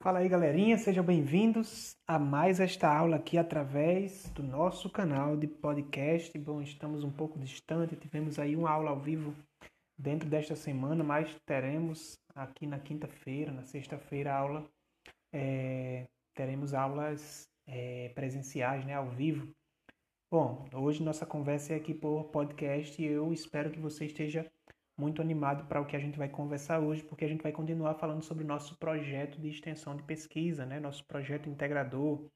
Fala aí, galerinha, sejam bem-vindos a mais esta aula aqui através do nosso canal de podcast. Bom, estamos um pouco distante, tivemos aí uma aula ao vivo dentro desta semana, mas teremos aqui na quinta-feira, na sexta-feira, aula, é, teremos aulas é, presenciais, né, ao vivo. Bom, hoje nossa conversa é aqui por podcast e eu espero que você esteja muito animado para o que a gente vai conversar hoje, porque a gente vai continuar falando sobre o nosso projeto de extensão de pesquisa, né? nosso projeto integrador.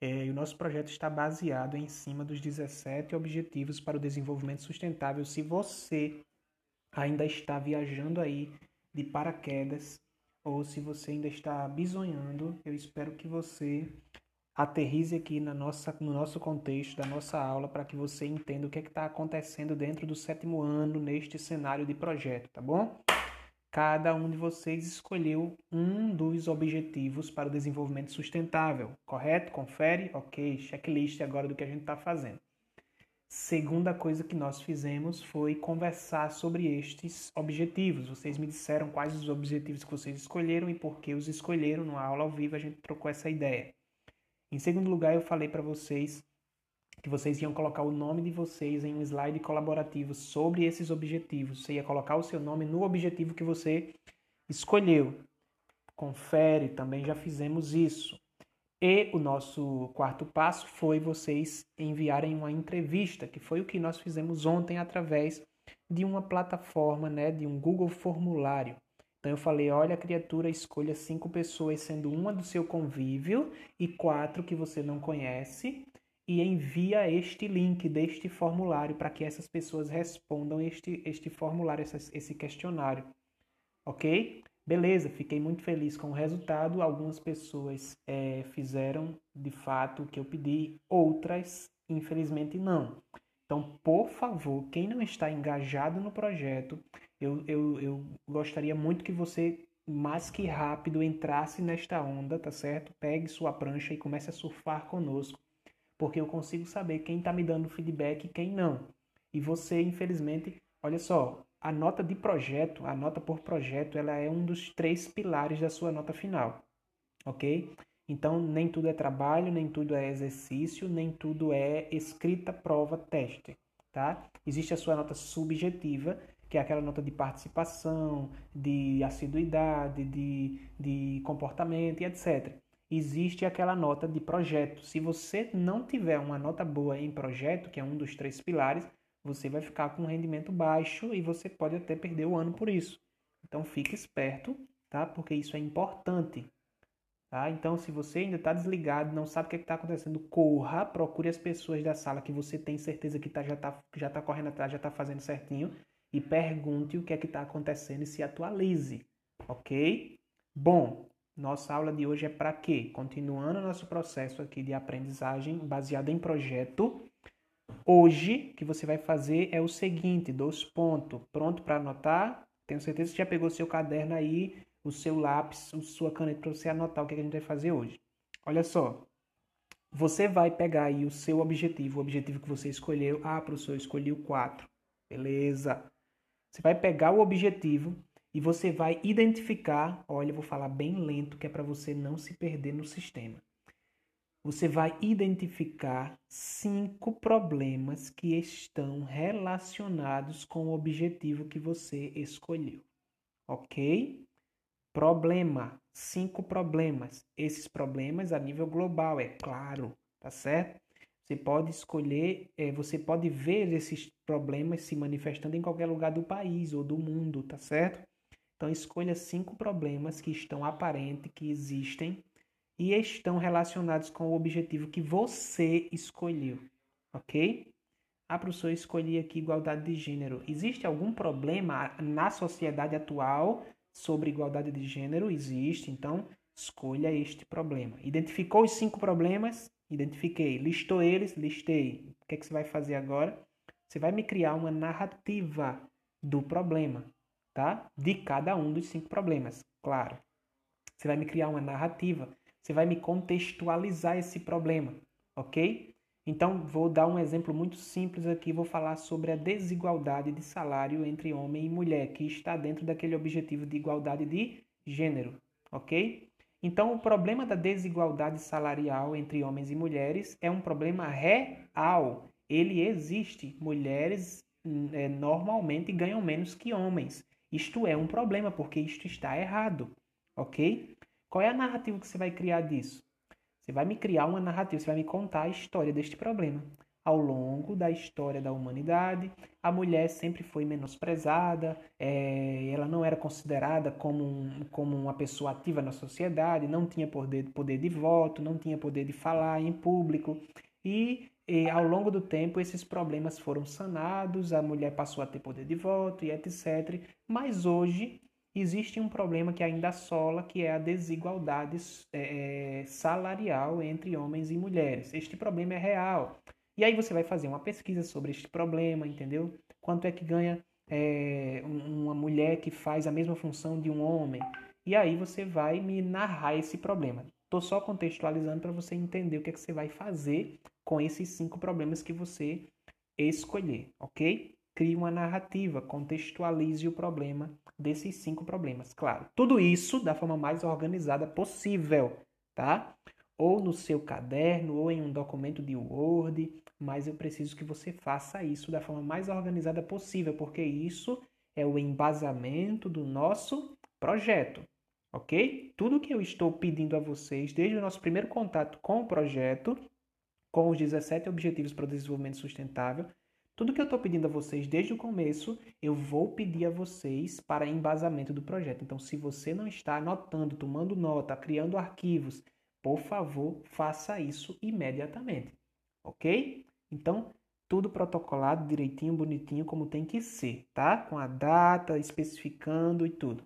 É, e o nosso projeto está baseado em cima dos 17 Objetivos para o Desenvolvimento Sustentável. Se você ainda está viajando aí de paraquedas, ou se você ainda está bisonhando, eu espero que você aterrize aqui na nossa, no nosso contexto da nossa aula para que você entenda o que é está acontecendo dentro do sétimo ano neste cenário de projeto, tá bom? Cada um de vocês escolheu um dos objetivos para o desenvolvimento sustentável, correto? Confere? Ok, checklist agora do que a gente está fazendo. Segunda coisa que nós fizemos foi conversar sobre estes objetivos. Vocês me disseram quais os objetivos que vocês escolheram e por que os escolheram. Na aula ao vivo a gente trocou essa ideia. Em segundo lugar, eu falei para vocês que vocês iam colocar o nome de vocês em um slide colaborativo sobre esses objetivos. Você ia colocar o seu nome no objetivo que você escolheu. Confere, também já fizemos isso. E o nosso quarto passo foi vocês enviarem uma entrevista, que foi o que nós fizemos ontem através de uma plataforma, né, de um Google Formulário. Então eu falei: olha, criatura, escolha cinco pessoas, sendo uma do seu convívio e quatro que você não conhece, e envia este link deste formulário para que essas pessoas respondam este, este formulário, esse questionário. Ok? Beleza, fiquei muito feliz com o resultado. Algumas pessoas é, fizeram de fato o que eu pedi, outras, infelizmente, não. Então, por favor, quem não está engajado no projeto, eu, eu, eu gostaria muito que você, mais que rápido, entrasse nesta onda, tá certo? Pegue sua prancha e comece a surfar conosco, porque eu consigo saber quem está me dando feedback e quem não. E você, infelizmente, olha só, a nota de projeto, a nota por projeto, ela é um dos três pilares da sua nota final, ok? Então, nem tudo é trabalho, nem tudo é exercício, nem tudo é escrita, prova, teste, tá? Existe a sua nota subjetiva, que é aquela nota de participação, de assiduidade, de, de comportamento e etc. Existe aquela nota de projeto. Se você não tiver uma nota boa em projeto, que é um dos três pilares, você vai ficar com um rendimento baixo e você pode até perder o ano por isso. Então fique esperto, tá? Porque isso é importante. Tá? Então, se você ainda está desligado, não sabe o que é está acontecendo, corra, procure as pessoas da sala que você tem certeza que tá, já está já tá correndo atrás, já está fazendo certinho e pergunte o que é que está acontecendo e se atualize, ok? Bom, nossa aula de hoje é para quê? Continuando nosso processo aqui de aprendizagem baseado em projeto. Hoje, o que você vai fazer é o seguinte, dois pontos. Pronto para anotar? Tenho certeza que já pegou seu caderno aí, o seu lápis, a sua caneta para você anotar o que a gente vai fazer hoje. Olha só, você vai pegar aí o seu objetivo, o objetivo que você escolheu. Ah, professor, eu escolhi o 4. Beleza. Você vai pegar o objetivo e você vai identificar, olha, eu vou falar bem lento que é para você não se perder no sistema. Você vai identificar cinco problemas que estão relacionados com o objetivo que você escolheu. Ok? Problema, cinco problemas. Esses problemas a nível global, é claro, tá certo? Você pode escolher, é, você pode ver esses problemas se manifestando em qualquer lugar do país ou do mundo, tá certo? Então escolha cinco problemas que estão aparentes, que existem e estão relacionados com o objetivo que você escolheu, ok? Ah, professor, eu escolhi aqui igualdade de gênero. Existe algum problema na sociedade atual sobre igualdade de gênero? Existe, então escolha este problema. Identificou os cinco problemas? Identifiquei. Listou eles? Listei. O que, é que você vai fazer agora? Você vai me criar uma narrativa do problema, tá? De cada um dos cinco problemas, claro. Você vai me criar uma narrativa. Você vai me contextualizar esse problema, ok? Então, vou dar um exemplo muito simples aqui. Vou falar sobre a desigualdade de salário entre homem e mulher, que está dentro daquele objetivo de igualdade de gênero, ok? Então, o problema da desigualdade salarial entre homens e mulheres é um problema real. Ele existe. Mulheres é, normalmente ganham menos que homens. Isto é um problema, porque isto está errado. Ok? Qual é a narrativa que você vai criar disso? Você vai me criar uma narrativa, você vai me contar a história deste problema. Ao longo da história da humanidade, a mulher sempre foi menosprezada, é, ela não era considerada como, um, como uma pessoa ativa na sociedade, não tinha poder, poder de voto, não tinha poder de falar em público. E, e ao longo do tempo, esses problemas foram sanados, a mulher passou a ter poder de voto e etc. Mas hoje existe um problema que ainda assola, que é a desigualdade é, salarial entre homens e mulheres. Este problema é real. E aí você vai fazer uma pesquisa sobre este problema, entendeu? Quanto é que ganha é, uma mulher que faz a mesma função de um homem? E aí você vai me narrar esse problema. Estou só contextualizando para você entender o que, é que você vai fazer com esses cinco problemas que você escolher, ok? Crie uma narrativa, contextualize o problema desses cinco problemas, claro. Tudo isso da forma mais organizada possível, tá? Ou no seu caderno, ou em um documento de Word, mas eu preciso que você faça isso da forma mais organizada possível, porque isso é o embasamento do nosso projeto, ok? Tudo que eu estou pedindo a vocês, desde o nosso primeiro contato com o projeto, com os 17 Objetivos para o Desenvolvimento Sustentável, tudo que eu estou pedindo a vocês desde o começo, eu vou pedir a vocês para embasamento do projeto. Então, se você não está anotando, tomando nota, criando arquivos, por favor, faça isso imediatamente, ok? Então, tudo protocolado direitinho, bonitinho, como tem que ser, tá? Com a data, especificando e tudo.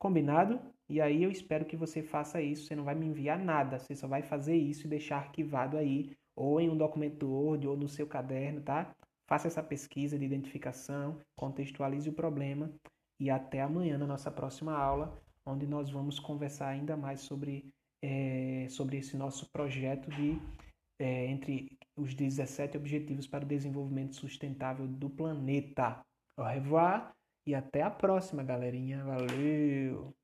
Combinado? E aí eu espero que você faça isso. Você não vai me enviar nada, você só vai fazer isso e deixar arquivado aí, ou em um documento Word, ou no seu caderno, tá? Faça essa pesquisa de identificação, contextualize o problema e até amanhã na nossa próxima aula, onde nós vamos conversar ainda mais sobre, é, sobre esse nosso projeto de é, entre os 17 Objetivos para o Desenvolvimento Sustentável do Planeta. Au revoir e até a próxima, galerinha. Valeu!